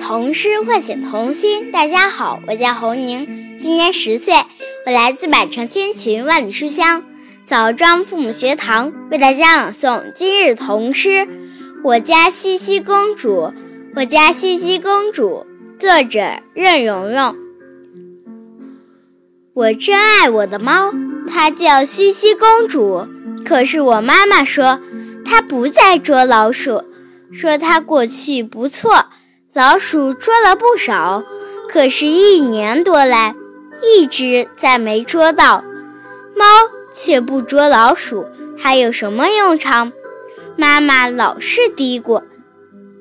童诗唤醒童心。大家好，我叫侯宁，今年十岁，我来自百城千群万里书香枣庄父母学堂，为大家朗诵今日童诗《我家西西公主》。我家西西公主，作者任蓉蓉。我真爱我的猫，它叫西西公主。可是我妈妈说，它不再捉老鼠，说它过去不错。老鼠捉了不少，可是，一年多来，一直再没捉到。猫却不捉老鼠，还有什么用场？妈妈老是嘀咕，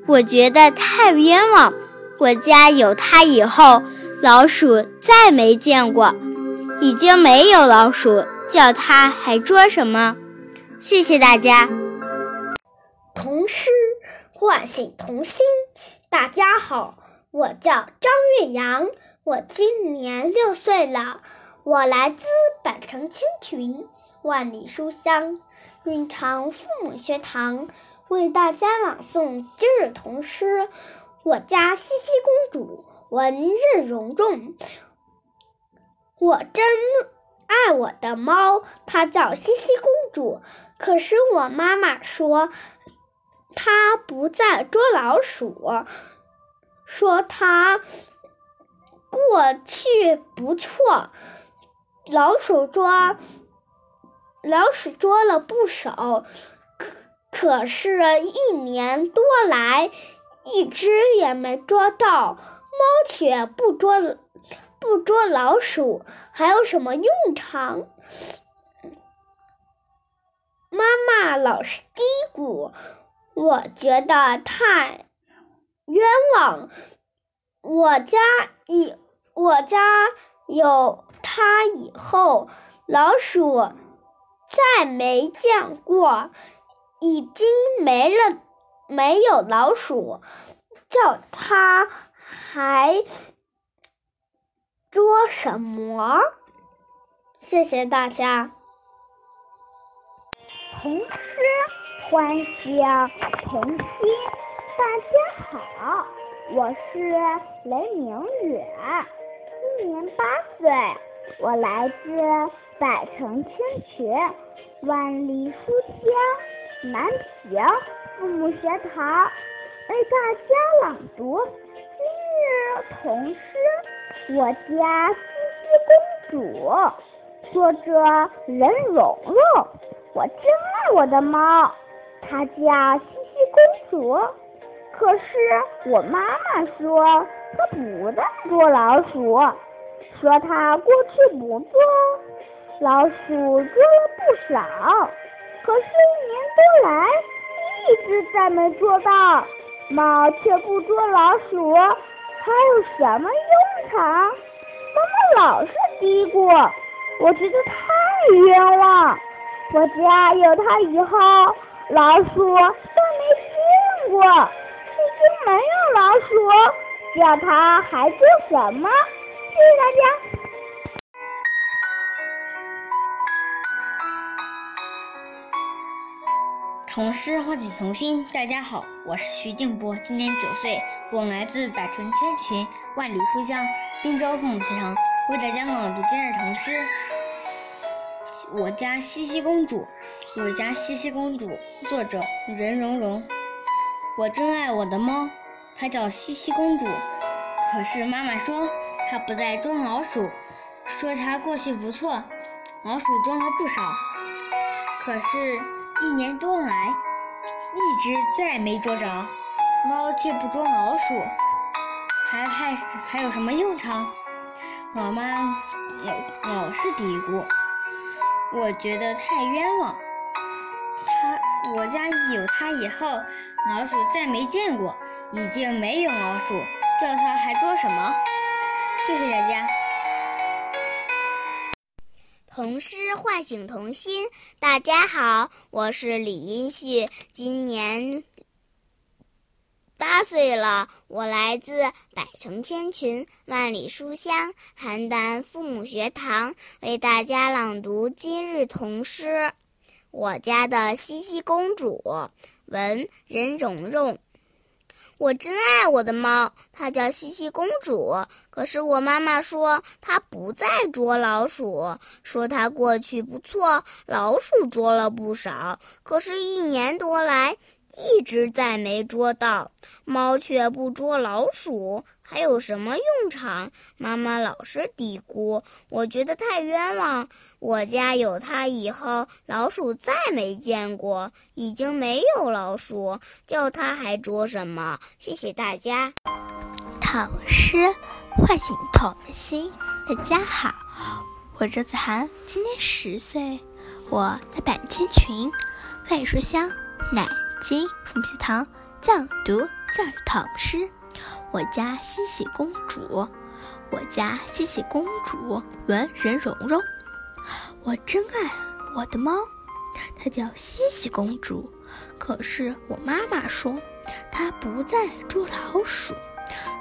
我觉得太冤枉。我家有它以后，老鼠再没见过，已经没有老鼠，叫它还捉什么？谢谢大家。童诗唤醒童心。大家好，我叫张月阳，我今年六岁了，我来自百城千群，万里书香蕴藏父母学堂，为大家朗诵今日童诗《我家西西公主》，文任蓉蓉。我真爱我的猫，它叫西西公主，可是我妈妈说。他不再捉老鼠，说他过去不错，老鼠捉老鼠捉了不少，可可是一年多来一只也没捉到。猫却不捉不捉老鼠，还有什么用场？妈妈老是嘀咕。我觉得太冤枉，我家以我家有它以后，老鼠再没见过，已经没了，没有老鼠，叫它还捉什么？谢谢大家。欢笑童心，大家好，我是雷明远，今年八岁，我来自百城千群，万里书香南平父母学堂，为大家朗读今日童诗《我家西西公主》，作者任蓉蓉。我真爱我的猫。它叫西西公主，可是我妈妈说它不再捉老鼠，说它过去不做，老鼠捉了不少，可是一年多来一直再没捉到。猫却不捉老鼠，还有什么用场？妈妈老是嘀咕，我觉得太冤枉。我家有它以后。老鼠都没见过，已经没有老鼠，叫它还做什么？谢谢大家。童诗唤醒童心，大家好，我是徐静波，今年九岁，我来自百城千群，万里书香滨州父母学堂，为大家朗读今日童诗。我家西西公主。我家西西公主，作者任蓉蓉。我真爱我的猫，它叫西西公主。可是妈妈说它不再捉老鼠，说它过去不错，老鼠捉了不少。可是，一年多来，一直再没捉着。猫却不捉老鼠，还还还有什么用场？老妈老老是嘀咕，我觉得太冤枉。他我家有它以后，老鼠再没见过，已经没有老鼠，叫它还捉什么？谢谢大家。童诗唤醒童心，大家好，我是李英旭，今年八岁了，我来自百城千群，万里书香邯郸父母学堂，为大家朗读今日童诗。我家的西西公主，文任蓉蓉。我真爱我的猫，它叫西西公主。可是我妈妈说它不再捉老鼠，说它过去不错，老鼠捉了不少。可是，一年多来一直再没捉到。猫却不捉老鼠，还有什么用场？妈妈老是嘀咕，我觉得太冤枉。我家有它以后，老鼠再没见过，已经没有老鼠，叫它还捉什么？谢谢大家。唐诗唤醒童心。大家好，我周子涵，今年十岁，我的板千群，万书香，南京凤皮堂讲读教育唐诗。我家西西公主，我家西西公主文人蓉蓉，我真爱我的猫，它叫西西公主。可是我妈妈说，它不再捉老鼠，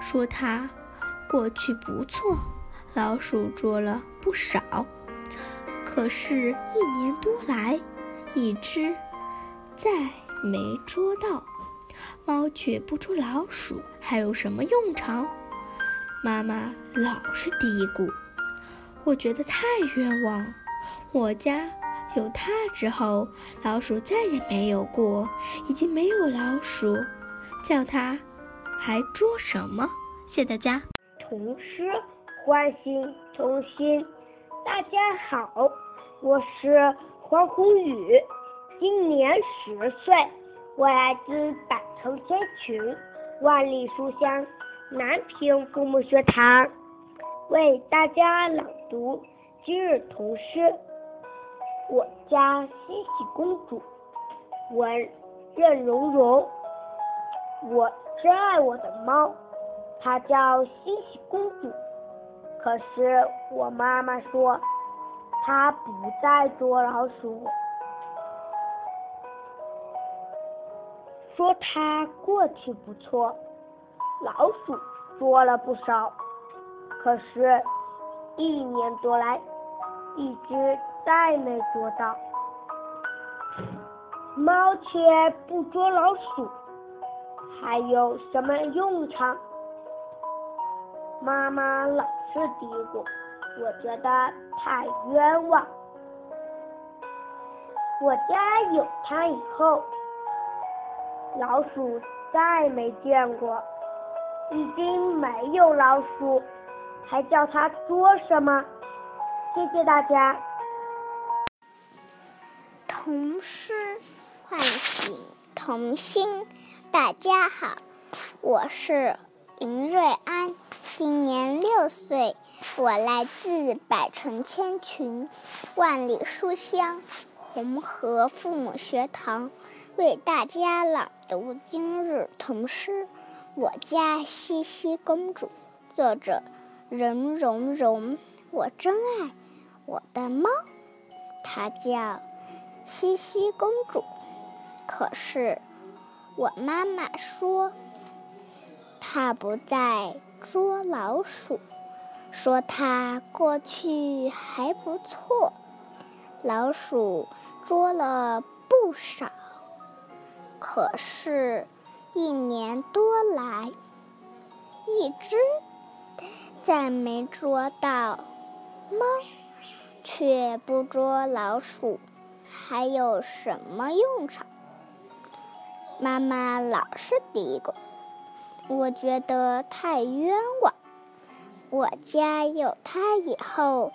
说它过去不错，老鼠捉了不少。可是，一年多来，一只再没捉到。猫却不捉老鼠，还有什么用场？妈妈老是嘀咕，我觉得太冤枉。我家有它之后，老鼠再也没有过，已经没有老鼠，叫它还捉什么？谢谢大家。童诗唤醒童心。大家好，我是黄宏宇，今年十岁，我来自百。承千群，万里书香，南平父母学堂为大家朗读今日童诗。我家西西公主，文任蓉蓉。我真爱我的猫，它叫西西公主。可是我妈妈说，它不再捉老鼠。说它过去不错，老鼠捉了不少，可是，一年多来，一只再没捉到。猫却不捉老鼠，还有什么用场？妈妈老是嘀咕，我觉得太冤枉。我家有它以后。老鼠再没见过，已经没有老鼠，还叫它捉什么？谢谢大家。童诗唤醒童心。大家好，我是林瑞安，今年六岁，我来自百城千群，万里书香，红河父母学堂。为大家朗读今日童诗《我家西西公主》，作者任蓉蓉。我真爱我的猫，它叫西西公主。可是我妈妈说，它不再捉老鼠，说它过去还不错，老鼠捉了不少。可是，一年多来，一只再没捉到猫，却不捉老鼠，还有什么用场？妈妈老是嘀咕，我觉得太冤枉。我家有它以后，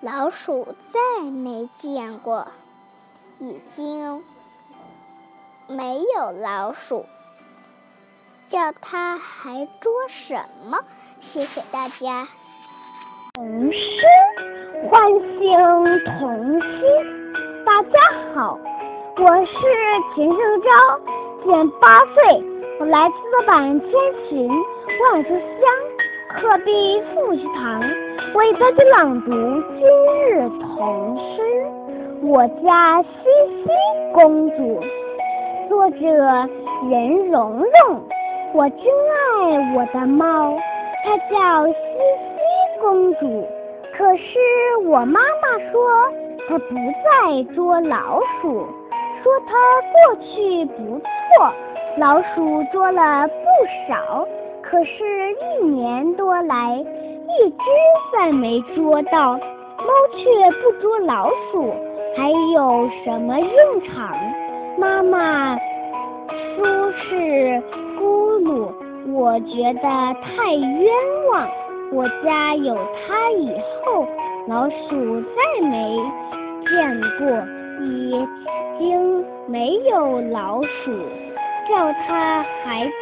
老鼠再没见过，已经。没有老鼠，叫它还捉什么？谢谢大家。童诗唤醒童心。大家好，我是秦胜昭，今年八岁，我来自板千群万书香鹤壁父学堂，为大家朗读今日童诗《我家西西公主》。作者任蓉蓉，我真爱我的猫，它叫西西公主。可是我妈妈说，它不再捉老鼠，说它过去不错，老鼠捉了不少，可是一年多来一只再没捉到。猫却不捉老鼠，还有什么用场？妈妈说是咕噜，我觉得太冤枉。我家有它以后，老鼠再没见过，已经没有老鼠，叫它还捉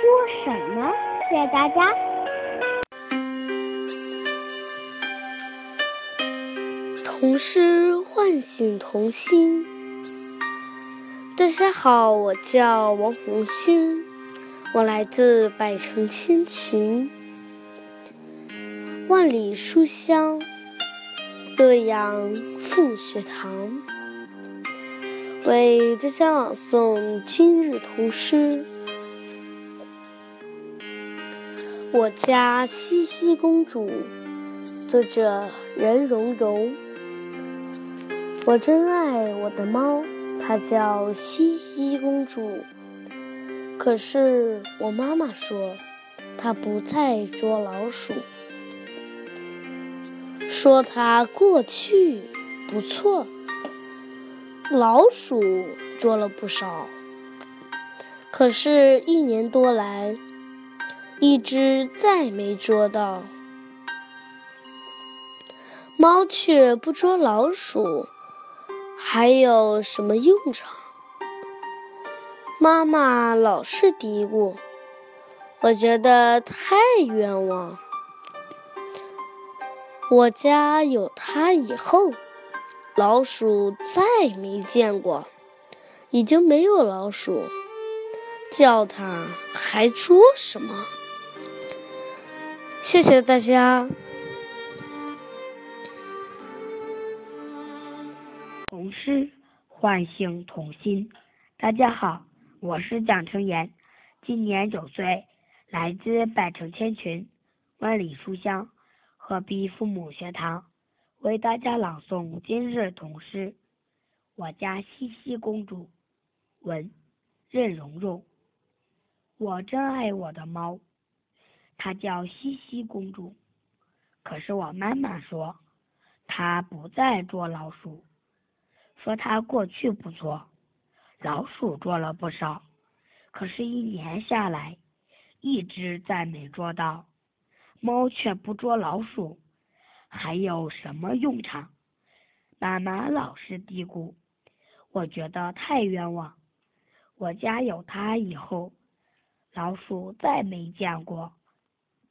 什么？谢谢大家。童诗唤醒童心。大家好，我叫王红勋，我来自百城千群，万里书香，洛阳凤学堂，为大家朗诵今日童诗。我家西西公主，作者任溶溶。我真爱我的猫，她叫西西公主。可是我妈妈说，她不再捉老鼠，说她过去不错，老鼠捉了不少。可是，一年多来，一只再没捉到。猫却不捉老鼠。还有什么用场？妈妈老是嘀咕，我觉得太冤枉。我家有它以后，老鼠再没见过，已经没有老鼠，叫它还捉什么？谢谢大家。诗唤醒童心。大家好，我是蒋成言，今年九岁，来自百城千群，万里书香，鹤壁父母学堂，为大家朗诵今日童诗。我家西西公主，文，任蓉蓉。我真爱我的猫，它叫西西公主。可是我妈妈说，它不再捉老鼠。说它过去不错，老鼠捉了不少，可是，一年下来，一只再没捉到。猫却不捉老鼠，还有什么用场？妈妈老是嘀咕，我觉得太冤枉。我家有它以后，老鼠再没见过，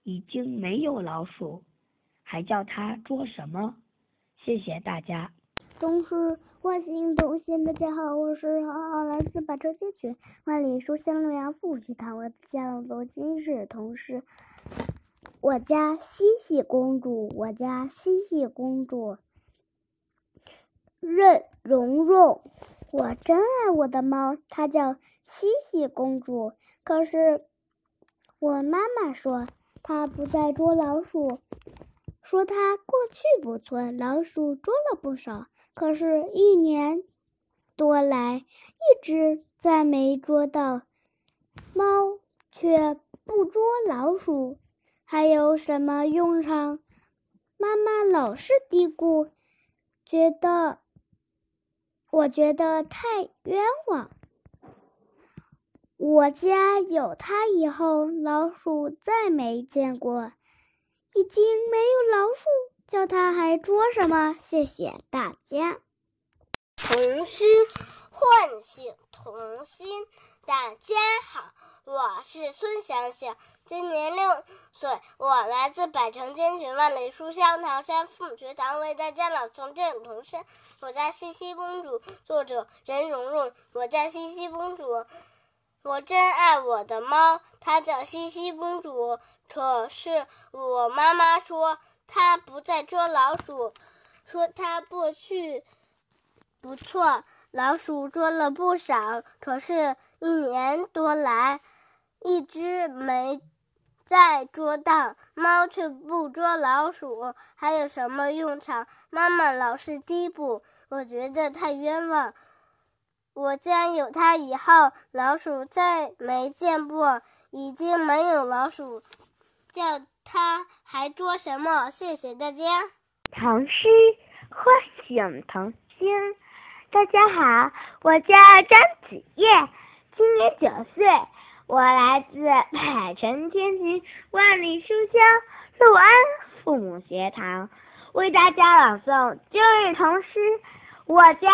已经没有老鼠，还叫它捉什么？谢谢大家。童诗唤醒童心，大家好，我是浩浩，来自百城千群，万里书香洛阳父亲堂，我家朗读今日童诗。我家西西公主，我家西西公主，任蓉蓉。我真爱我的猫，它叫西西公主。可是我妈妈说，它不再捉老鼠。说它过去不错，老鼠捉了不少，可是，一年多来一只再没捉到。猫却不捉老鼠，还有什么用场？妈妈老是嘀咕，觉得我觉得太冤枉。我家有它以后，老鼠再没见过。已经没有老鼠，叫它还捉什么？谢谢大家。童诗唤醒童心。大家好，我是孙想想，今年六岁，我来自百城千群万里书香唐山父母学堂，为大家朗诵这首童诗。我家西西公主，作者任溶溶。我家西西公主，我真爱我的猫，它叫西西公主。可是我妈妈说，它不再捉老鼠，说它过去不错，老鼠捉了不少。可是，一年多来，一只没再捉到。猫却不捉老鼠，还有什么用场？妈妈老是嘀咕，我觉得太冤枉。我家有它以后，老鼠再没见过，已经没有老鼠，叫它还捉什么？谢谢大家。唐诗唤醒童心。大家好，我叫张子叶，今年九岁，我来自百城千群万里书香陆安父母学堂，为大家朗诵旧日童诗《我家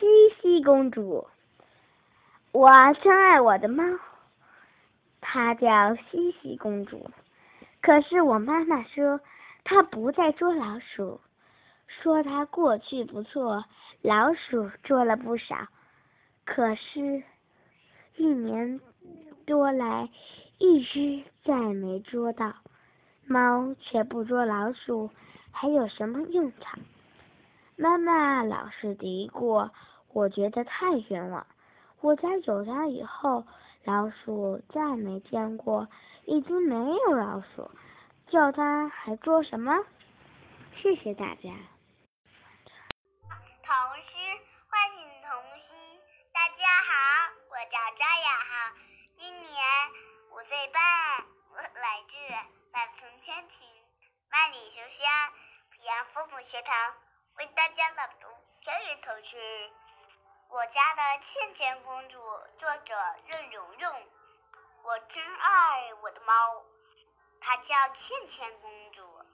西西公主》。我深爱我的猫，它叫西西公主，可是我妈妈说它不再捉老鼠。说它过去不错，老鼠捉了不少，可是，一年多来一只再没捉到。猫却不捉老鼠，还有什么用场？妈妈老是嘀咕，我觉得太冤枉。我家有它以后，老鼠再没见过，已经没有老鼠，叫它还做什么？谢谢大家。童诗唤醒童心。大家好，我叫张雅涵，今年五岁半，我来自百城千群、万里书香平安父母学堂，为大家朗读教育童诗《我家的倩倩公主》，作者任蓉蓉。我真爱我的猫，它叫倩倩公主，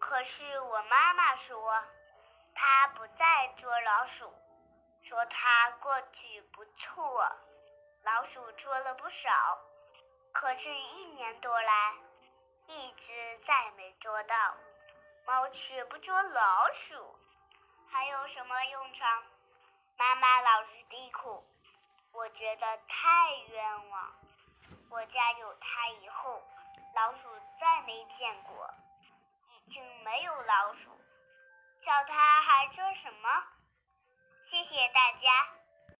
可是我妈妈说。它不再捉老鼠，说它过去不错，老鼠捉了不少，可是，一年多来，一只再没捉到。猫却不捉老鼠，还有什么用场？妈妈老是嘀咕，我觉得太冤枉。我家有它以后，老鼠再没见过，已经没有老鼠。叫它还说什么？谢谢大家。